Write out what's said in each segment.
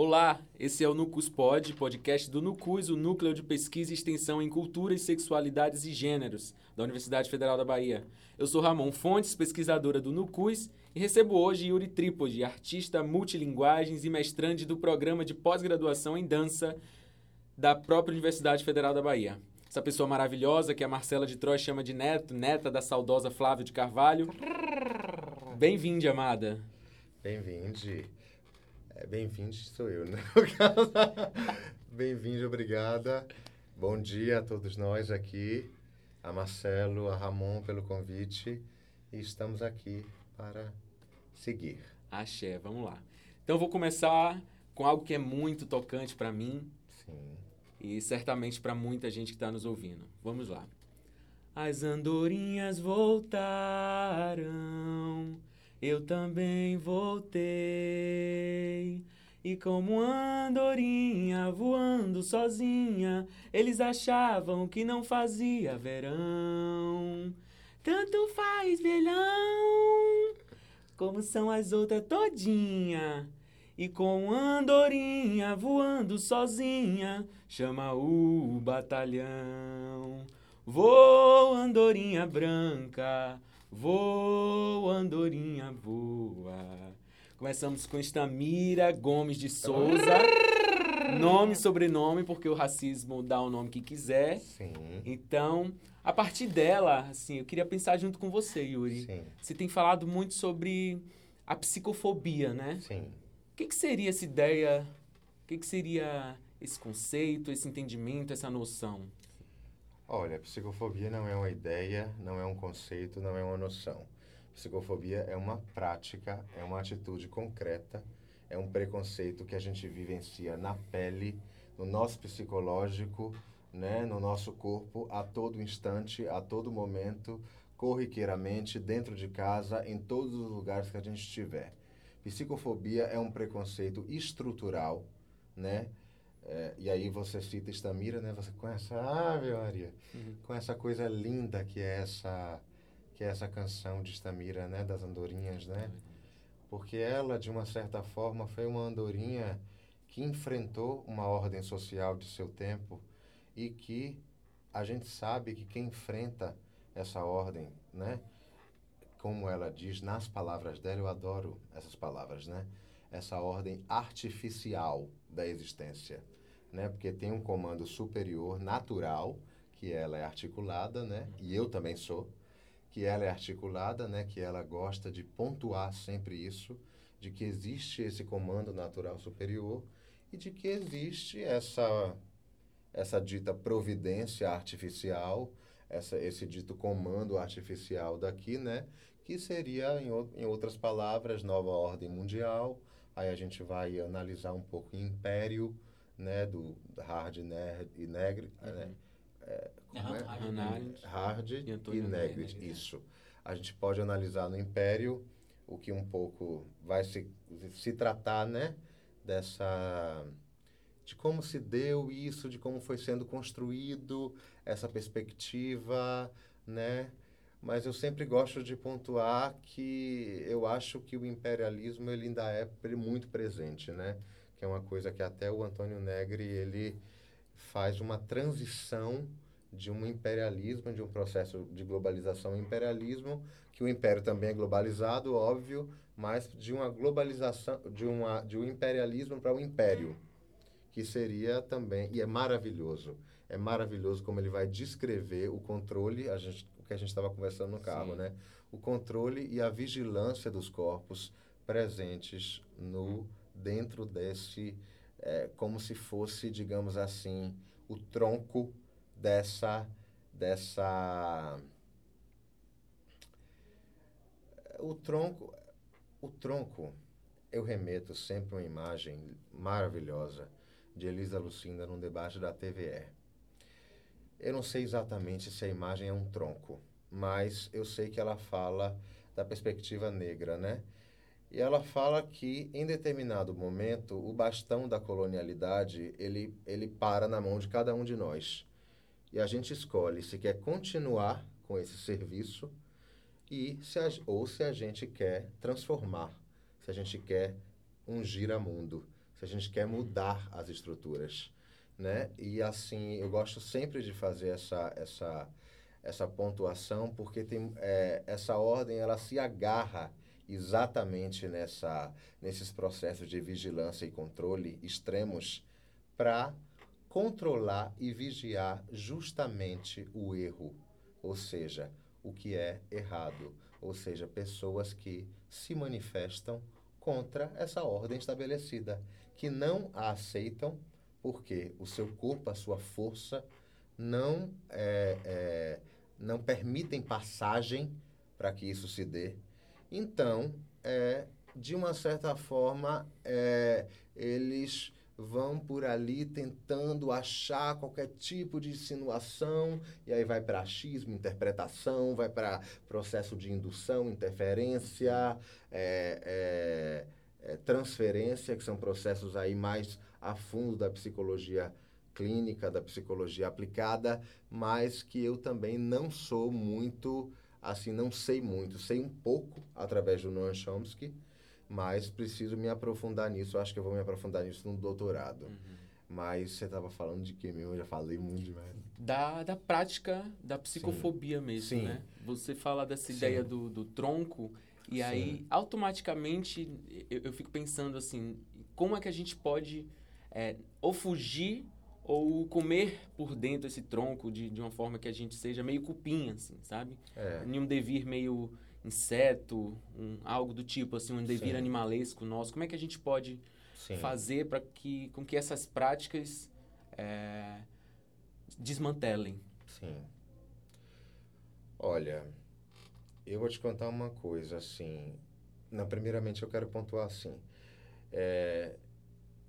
Olá, esse é o Nucus Pod, podcast do Nucus, o Núcleo de Pesquisa e Extensão em Culturas, Sexualidades e Gêneros, da Universidade Federal da Bahia. Eu sou Ramon Fontes, pesquisadora do Nucus, e recebo hoje Yuri Trípode, artista multilinguagens e mestrande do programa de pós-graduação em dança da própria Universidade Federal da Bahia. Essa pessoa maravilhosa que a Marcela de Troia chama de neto, neta da saudosa Flávio de Carvalho. Bem-vinde, amada. Bem-vinde. É, bem-vindo sou eu, né? Bem-vindo, obrigada. Bom dia a todos nós aqui, a Marcelo, a Ramon pelo convite e estamos aqui para seguir. Axé, vamos lá. Então eu vou começar com algo que é muito tocante para mim. Sim. E certamente para muita gente que está nos ouvindo. Vamos lá. As andorinhas voltaram eu também voltei. E como andorinha voando sozinha, eles achavam que não fazia verão. Tanto faz velhão, como são as outras todinha. E com andorinha voando sozinha, chama o batalhão. Vou, andorinha branca, Voa, andorinha, voa. Começamos com Estamira Gomes de Souza. nome e sobrenome, porque o racismo dá o nome que quiser. Sim. Então, a partir dela, assim, eu queria pensar junto com você, Yuri. Sim. Você tem falado muito sobre a psicofobia, né? Sim. O que, que seria essa ideia? O que, que seria esse conceito, esse entendimento, essa noção? Olha, psicofobia não é uma ideia, não é um conceito, não é uma noção. Psicofobia é uma prática, é uma atitude concreta, é um preconceito que a gente vivencia na pele, no nosso psicológico, né, no nosso corpo, a todo instante, a todo momento, corriqueiramente, dentro de casa, em todos os lugares que a gente estiver. Psicofobia é um preconceito estrutural, né? É, e aí você cita Estamira, né? Você conhece a Ave Maria, uhum. com essa coisa linda que é essa que é essa canção de Estamira, né? Das andorinhas, né? Porque ela, de uma certa forma, foi uma andorinha que enfrentou uma ordem social de seu tempo e que a gente sabe que quem enfrenta essa ordem, né? Como ela diz nas palavras dela, eu adoro essas palavras, né? Essa ordem artificial da existência né? Porque tem um comando superior natural, que ela é articulada, né? E eu também sou, que ela é articulada, né? Que ela gosta de pontuar sempre isso, de que existe esse comando natural superior e de que existe essa essa dita providência artificial, essa, esse dito comando artificial daqui, né? Que seria, em, em outras palavras, nova ordem mundial. Aí a gente vai analisar um pouco império, né, do Hard Nerd e Negri, uhum. né? É, como é? Hard e, e Negri, isso. A gente pode analisar no Império o que um pouco vai se, se tratar, né, dessa de como se deu isso, de como foi sendo construído essa perspectiva, né? Mas eu sempre gosto de pontuar que eu acho que o imperialismo ele ainda é muito presente, né? Que é uma coisa que até o Antônio Negri ele faz uma transição de um imperialismo, de um processo de globalização e imperialismo, que o império também é globalizado, óbvio, mas de uma globalização, de, uma, de um imperialismo para um império, que seria também, e é maravilhoso, é maravilhoso como ele vai descrever o controle, a gente, o que a gente estava conversando no carro, Sim. né? O controle e a vigilância dos corpos presentes no dentro desse, é, como se fosse, digamos assim, o tronco dessa, dessa, o tronco, o tronco, eu remeto sempre uma imagem maravilhosa de Elisa Lucinda num debate da TVE. Eu não sei exatamente se a imagem é um tronco, mas eu sei que ela fala da perspectiva negra, né? E ela fala que, em determinado momento, o bastão da colonialidade, ele, ele para na mão de cada um de nós. E a gente escolhe se quer continuar com esse serviço e se a, ou se a gente quer transformar, se a gente quer um giramundo, se a gente quer mudar as estruturas, né? E assim, eu gosto sempre de fazer essa essa essa pontuação porque tem é, essa ordem ela se agarra exatamente nessa nesses processos de vigilância e controle extremos para controlar e vigiar justamente o erro, ou seja, o que é errado, ou seja, pessoas que se manifestam contra essa ordem estabelecida, que não a aceitam porque o seu corpo, a sua força, não, é, é, não permitem passagem para que isso se dê. Então, é, de uma certa forma, é, eles vão por ali tentando achar qualquer tipo de insinuação, e aí vai para achismo, interpretação, vai para processo de indução, interferência, é, é, é, transferência, que são processos aí mais a fundo da psicologia clínica, da psicologia aplicada, mas que eu também não sou muito, assim, não sei muito, sei um pouco através do Noam Chomsky, mas preciso me aprofundar nisso. Acho que eu vou me aprofundar nisso no doutorado. Uhum. Mas você estava falando de que mesmo? Eu já falei muito demais. Da, da prática da psicofobia Sim. mesmo, Sim. né? Você fala dessa Sim. ideia do, do tronco e aí automaticamente eu, eu, fico pensando assim, como é que a gente pode é, ou fugir ou comer por dentro esse tronco de, de uma forma que a gente seja meio cupinha, assim, sabe? É. Em um devir meio inseto, um, algo do tipo, assim, um devir Sim. animalesco nosso. Como é que a gente pode Sim. fazer para que, com que essas práticas é, desmantelem? Sim. Olha, eu vou te contar uma coisa, assim. Não, primeiramente, eu quero pontuar assim. É,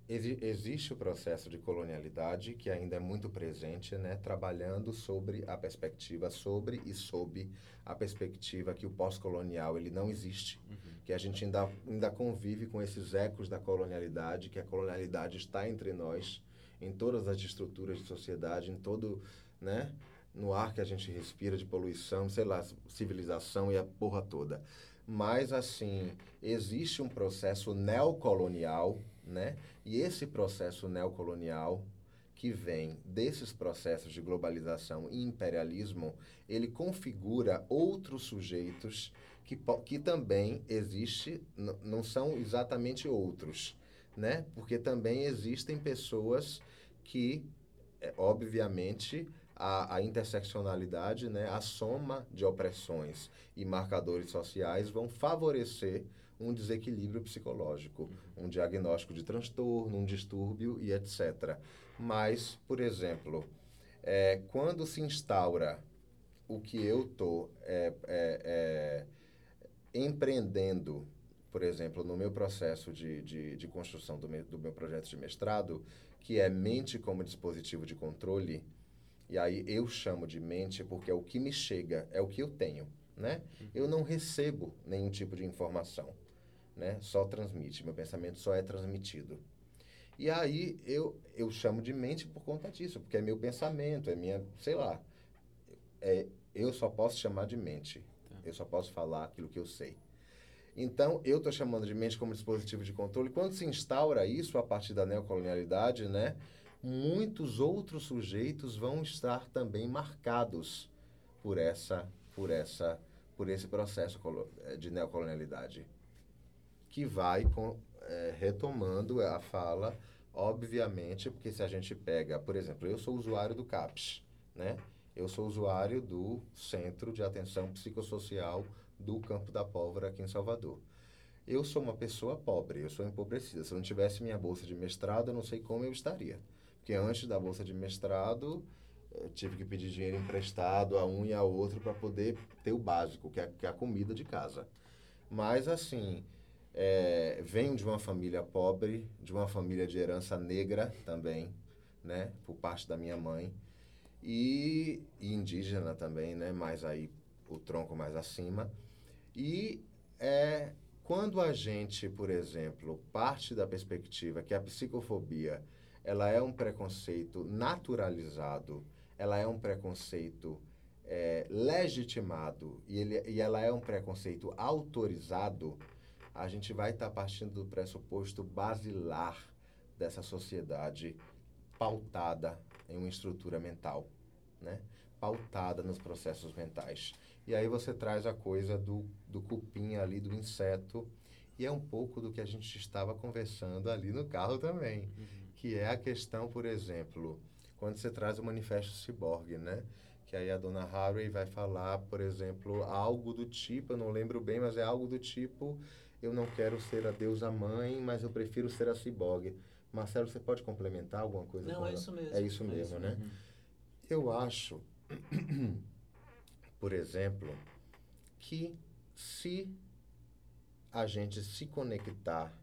existe o processo de colonialidade que ainda é muito presente, né, trabalhando sobre a perspectiva sobre e sob a perspectiva que o pós-colonial ele não existe, uhum. que a gente ainda ainda convive com esses ecos da colonialidade, que a colonialidade está entre nós em todas as estruturas de sociedade, em todo, né, no ar que a gente respira de poluição, sei lá, civilização e a porra toda. Mas assim, existe um processo neocolonial né? E esse processo neocolonial que vem desses processos de globalização e imperialismo, ele configura outros sujeitos que, que também existe, não são exatamente outros, né? Porque também existem pessoas que, é, obviamente, a, a, interseccionalidade, né, a soma de opressões e marcadores sociais vão favorecer um desequilíbrio psicológico, um diagnóstico de transtorno, um distúrbio e etc. Mas, por exemplo, é, quando se instaura o que eu estou é, é, é, empreendendo, por exemplo, no meu processo de, de, de construção do meu, do meu projeto de mestrado, que é mente como dispositivo de controle, e aí eu chamo de mente porque é o que me chega, é o que eu tenho, né? Eu não recebo nenhum tipo de informação né? Só transmite, meu pensamento só é transmitido. E aí eu, eu chamo de mente por conta disso, porque é meu pensamento, é minha, sei lá. É, eu só posso chamar de mente. Tá. Eu só posso falar aquilo que eu sei. Então, eu estou chamando de mente como dispositivo de controle. Quando se instaura isso a partir da neocolonialidade, né, muitos outros sujeitos vão estar também marcados por essa, por essa, por esse processo eh, de neocolonialidade que vai com, é, retomando a fala, obviamente, porque se a gente pega, por exemplo, eu sou usuário do CAPS, né? Eu sou usuário do Centro de Atenção Psicossocial do Campo da Pólvora aqui em Salvador. Eu sou uma pessoa pobre, eu sou empobrecida. Se eu não tivesse minha bolsa de mestrado, eu não sei como eu estaria. Porque antes da bolsa de mestrado, eu tive que pedir dinheiro emprestado a um e a outro para poder ter o básico, que é, que é a comida de casa. Mas, assim, é, venho de uma família pobre, de uma família de herança negra também, né? Por parte da minha mãe. E, e indígena também, né? Mais aí, o tronco mais acima. E é, quando a gente, por exemplo, parte da perspectiva que a psicofobia ela é um preconceito naturalizado, ela é um preconceito é, legitimado e, ele, e ela é um preconceito autorizado, a gente vai estar tá partindo do pressuposto basilar dessa sociedade pautada em uma estrutura mental, né? Pautada nos processos mentais. E aí você traz a coisa do, do cupim ali, do inseto, e é um pouco do que a gente estava conversando ali no carro também, uhum. que é a questão, por exemplo, quando você traz o manifesto ciborgue, né? Que aí a dona Harvey vai falar, por exemplo, algo do tipo, eu não lembro bem, mas é algo do tipo, eu não quero ser a deusa mãe, mas eu prefiro ser a ciborgue. Marcelo, você pode complementar alguma coisa? Não, é isso mesmo. É isso mesmo, é isso né? Mesmo. Eu acho, por exemplo, que se a gente se conectar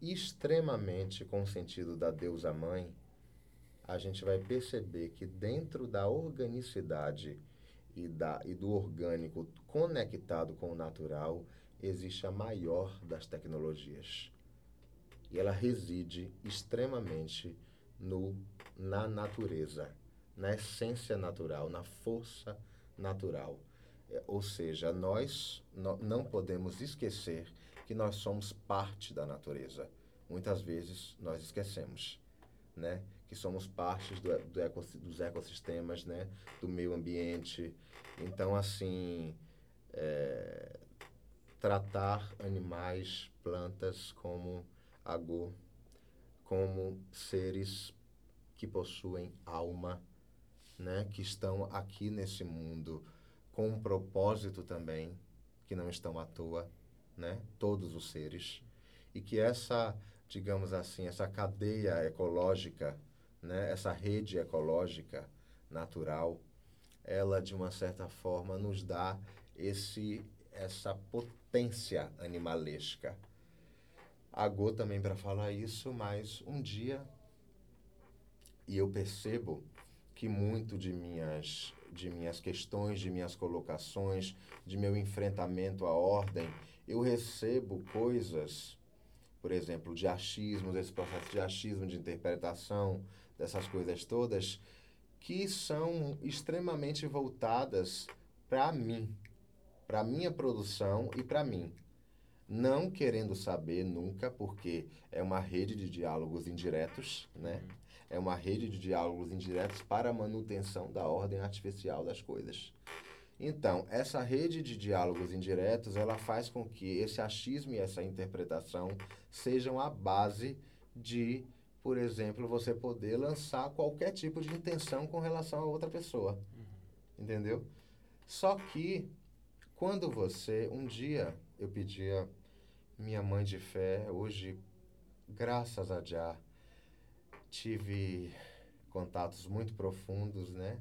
extremamente com o sentido da deusa mãe, a gente vai perceber que dentro da organicidade e, da, e do orgânico conectado com o natural, existe a maior das tecnologias. E ela reside extremamente no, na natureza, na essência natural, na força natural. É, ou seja, nós não podemos esquecer que nós somos parte da natureza. Muitas vezes nós esquecemos, né? Que somos parte do, do dos ecossistemas, né? Do meio ambiente. Então, assim, é, tratar animais, plantas como agô, como seres que possuem alma, né? Que estão aqui nesse mundo com um propósito também, que não estão à toa, né? Todos os seres. E que essa, digamos assim, essa cadeia ecológica, né? Essa rede ecológica natural, ela de uma certa forma nos dá esse essa potência animalesca. A Go também para falar isso, mas um dia e eu percebo que muito de minhas de minhas questões, de minhas colocações, de meu enfrentamento à ordem, eu recebo coisas, por exemplo, de achismo, desse processo de achismo, de interpretação, dessas coisas todas, que são extremamente voltadas para mim, para minha produção e para mim. Não querendo saber nunca, porque é uma rede de diálogos indiretos, né? É uma rede de diálogos indiretos para a manutenção da ordem artificial das coisas. Então, essa rede de diálogos indiretos, ela faz com que esse achismo e essa interpretação sejam a base de, por exemplo, você poder lançar qualquer tipo de intenção com relação a outra pessoa. Uhum. Entendeu? Só que, quando você, um dia, eu pedia minha mãe de fé, hoje, graças a Jah, tive contatos muito profundos, né?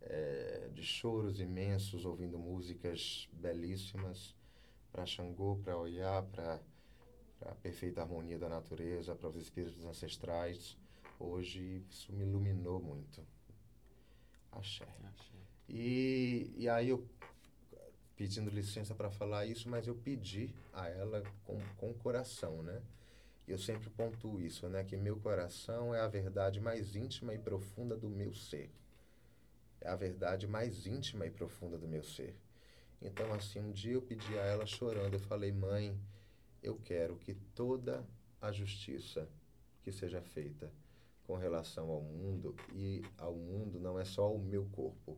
É, de choros imensos, ouvindo músicas belíssimas para Xangô, para Oiá, para a perfeita harmonia da natureza, para os espíritos ancestrais. Hoje isso me iluminou muito. Axé. Axé. E, e aí eu, pedindo licença para falar isso, mas eu pedi a ela com, com o coração, né? eu sempre pontuo isso, né? Que meu coração é a verdade mais íntima e profunda do meu ser. É a verdade mais íntima e profunda do meu ser. Então, assim, um dia eu pedi a ela chorando, eu falei, mãe, eu quero que toda a justiça que seja feita com relação ao mundo, e ao mundo não é só o meu corpo,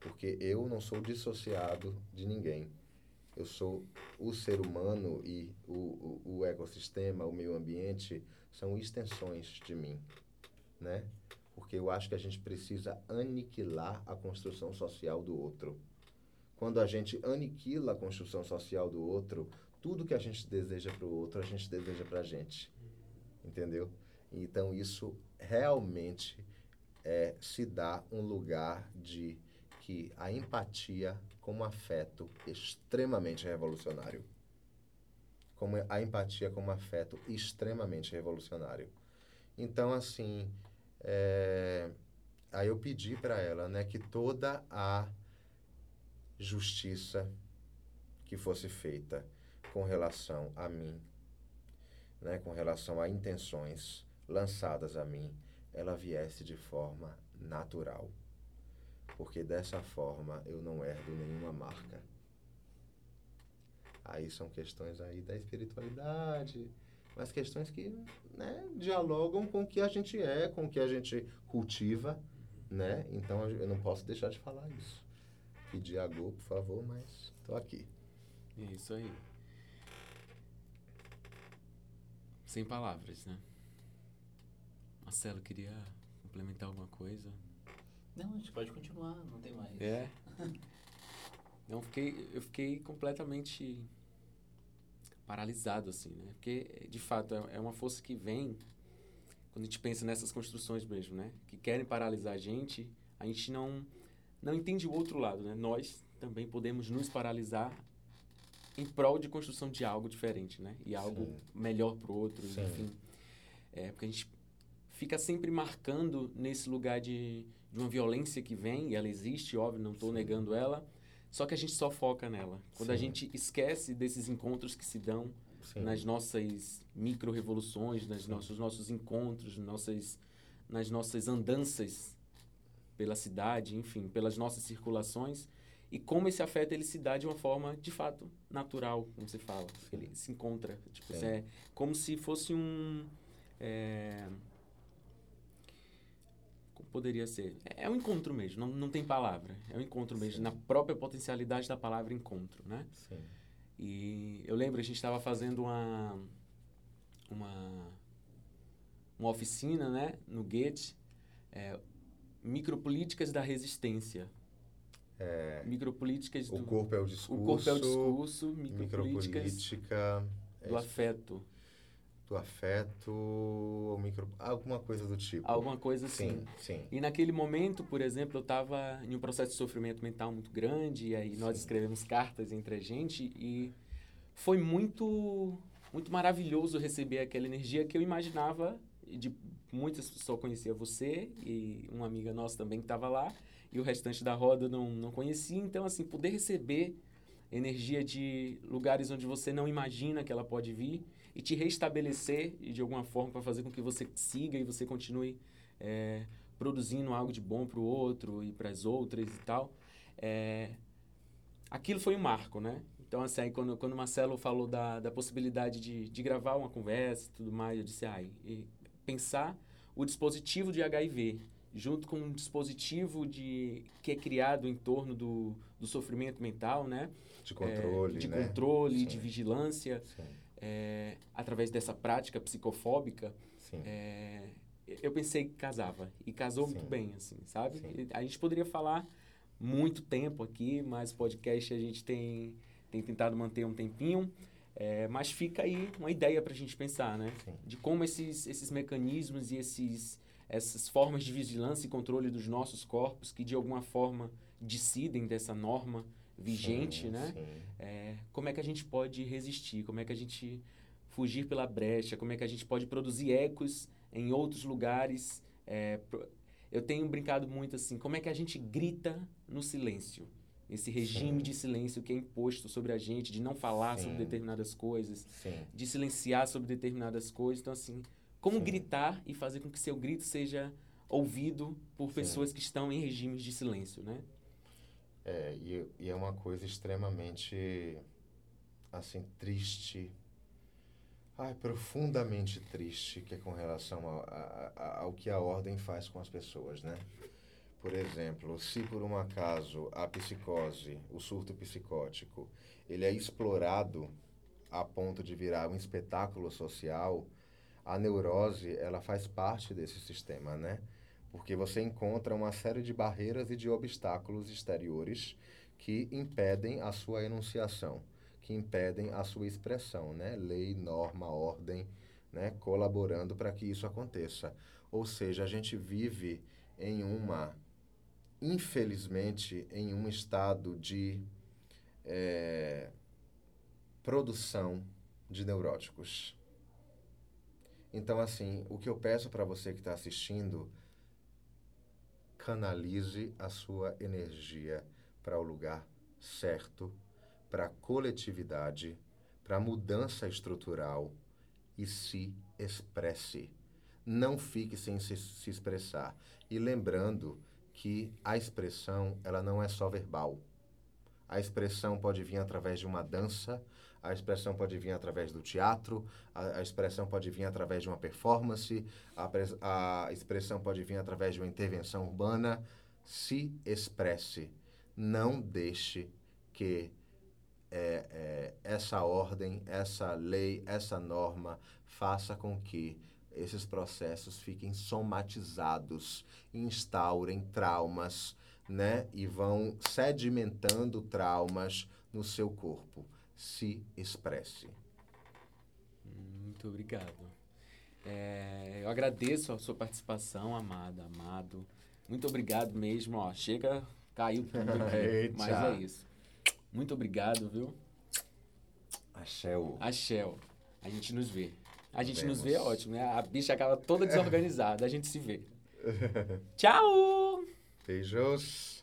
porque eu não sou dissociado de ninguém eu sou o ser humano e o, o, o, ecossistema, o meio ambiente, são extensões de mim, né? Porque eu acho que a gente precisa aniquilar a construção social do outro. Quando a gente aniquila a construção social do outro, tudo que a gente deseja para o outro, a gente deseja para a gente. Entendeu? Então, isso realmente é, se dá um lugar de que a empatia como afeto extremamente revolucionário. Como a empatia como afeto extremamente revolucionário. Então, assim, é, aí eu pedi para ela né, que toda a justiça que fosse feita com relação a mim, né, com relação a intenções lançadas a mim, ela viesse de forma natural porque dessa forma eu não herdo nenhuma marca. Aí são questões aí da espiritualidade, mas questões que né, dialogam com o que a gente é, com o que a gente cultiva, né? Então eu não posso deixar de falar isso. Pedir a Go, por favor, mas estou aqui. É isso aí. Sem palavras, né? Marcelo, queria complementar alguma coisa? Não, a gente pode continuar, não tem mais. É. Não, fiquei, eu fiquei completamente paralisado, assim, né? Porque, de fato, é, é uma força que vem quando a gente pensa nessas construções mesmo, né? Que querem paralisar a gente, a gente não, não entende o outro lado, né? Nós também podemos nos paralisar em prol de construção de algo diferente, né? E algo Sim. melhor para o outro, Sim. enfim. É, porque a gente fica sempre marcando nesse lugar de, de uma violência que vem, e ela existe, óbvio, não estou negando ela, só que a gente só foca nela. Quando Sim. a gente esquece desses encontros que se dão Sim. nas nossas micro-revoluções, nos nossos, nossos encontros, nossas, nas nossas andanças pela cidade, enfim, pelas nossas circulações, e como esse afeto ele se dá de uma forma, de fato, natural, como você fala. Ele se encontra. Tipo, é como se fosse um... É, poderia ser? É, é um encontro mesmo, não, não tem palavra. É um encontro mesmo, Sim. na própria potencialidade da palavra encontro, né? Sim. E eu lembro, a gente estava fazendo uma, uma, uma oficina, né, no Goethe, é, micropolíticas da resistência. É, micropolíticas do... O corpo é o discurso. O corpo é o discurso, micropolíticas micropolítica, do é afeto do afeto, micro, alguma coisa do tipo. Alguma coisa assim. Sim, sim. E naquele momento, por exemplo, eu estava em um processo de sofrimento mental muito grande, e aí nós sim. escrevemos cartas entre a gente, e foi muito, muito maravilhoso receber aquela energia que eu imaginava, de muitas pessoas conhecia você, e uma amiga nossa também que estava lá, e o restante da roda não, não conhecia, então, assim, poder receber energia de lugares onde você não imagina que ela pode vir, e te restabelecer de alguma forma para fazer com que você siga e você continue é, produzindo algo de bom para o outro e para as outras e tal. É, aquilo foi um marco, né? Então, assim, aí quando, quando o Marcelo falou da, da possibilidade de, de gravar uma conversa e tudo mais, eu disse, ai, e pensar o dispositivo de HIV junto com um dispositivo de, que é criado em torno do, do sofrimento mental, né? De controle, é, De né? controle, Sim. de vigilância. É, através dessa prática psicofóbica, é, eu pensei que casava. E casou Sim. muito bem, assim, sabe? Sim. A gente poderia falar muito tempo aqui, mas o podcast a gente tem, tem tentado manter um tempinho. É, mas fica aí uma ideia para a gente pensar, né? Sim. De como esses, esses mecanismos e esses, essas formas de vigilância e controle dos nossos corpos, que de alguma forma decidem dessa norma vigente, sim, né? Sim. É, como é que a gente pode resistir? Como é que a gente fugir pela brecha? Como é que a gente pode produzir ecos em outros lugares? É, eu tenho brincado muito assim, como é que a gente grita no silêncio? Esse regime Sim. de silêncio que é imposto sobre a gente, de não falar Sim. sobre determinadas coisas, Sim. de silenciar sobre determinadas coisas. Então, assim, como gritar e fazer com que seu grito seja ouvido por pessoas que estão em regimes de silêncio, né? É, e, e é uma coisa extremamente, assim, triste, ai, profundamente triste, que é com relação a, a, a, ao que a ordem faz com as pessoas, né? Por exemplo, se por um acaso a psicose, o surto psicótico, ele é explorado a ponto de virar um espetáculo social, a neurose, ela faz parte desse sistema, né? porque você encontra uma série de barreiras e de obstáculos exteriores que impedem a sua enunciação, que impedem a sua expressão, né? Lei, norma, ordem, né? Colaborando para que isso aconteça. Ou seja, a gente vive em uma, infelizmente, em um estado de é, produção de neuróticos. Então, assim, o que eu peço para você que está assistindo canalize a sua energia para o lugar certo, para a coletividade, para a mudança estrutural e se expresse. Não fique sem se, se expressar. E lembrando que a expressão ela não é só verbal. A expressão pode vir através de uma dança, a expressão pode vir através do teatro, a, a expressão pode vir através de uma performance, a, a expressão pode vir através de uma intervenção urbana. Se expresse. Não deixe que é, é, essa ordem, essa lei, essa norma faça com que esses processos fiquem somatizados, instaurem traumas, né? E vão sedimentando traumas no seu corpo. Se expresse. Muito obrigado. É, eu agradeço a sua participação, amada, amado. Muito obrigado mesmo, ó. Chega, caiu tudo aqui. Eita. Mas é isso. Muito obrigado, viu? Axé. o- Axel. A gente nos vê. A gente Vemos. nos vê é ótimo, né? A bicha acaba toda desorganizada. A gente se vê. Tchau! Beijos.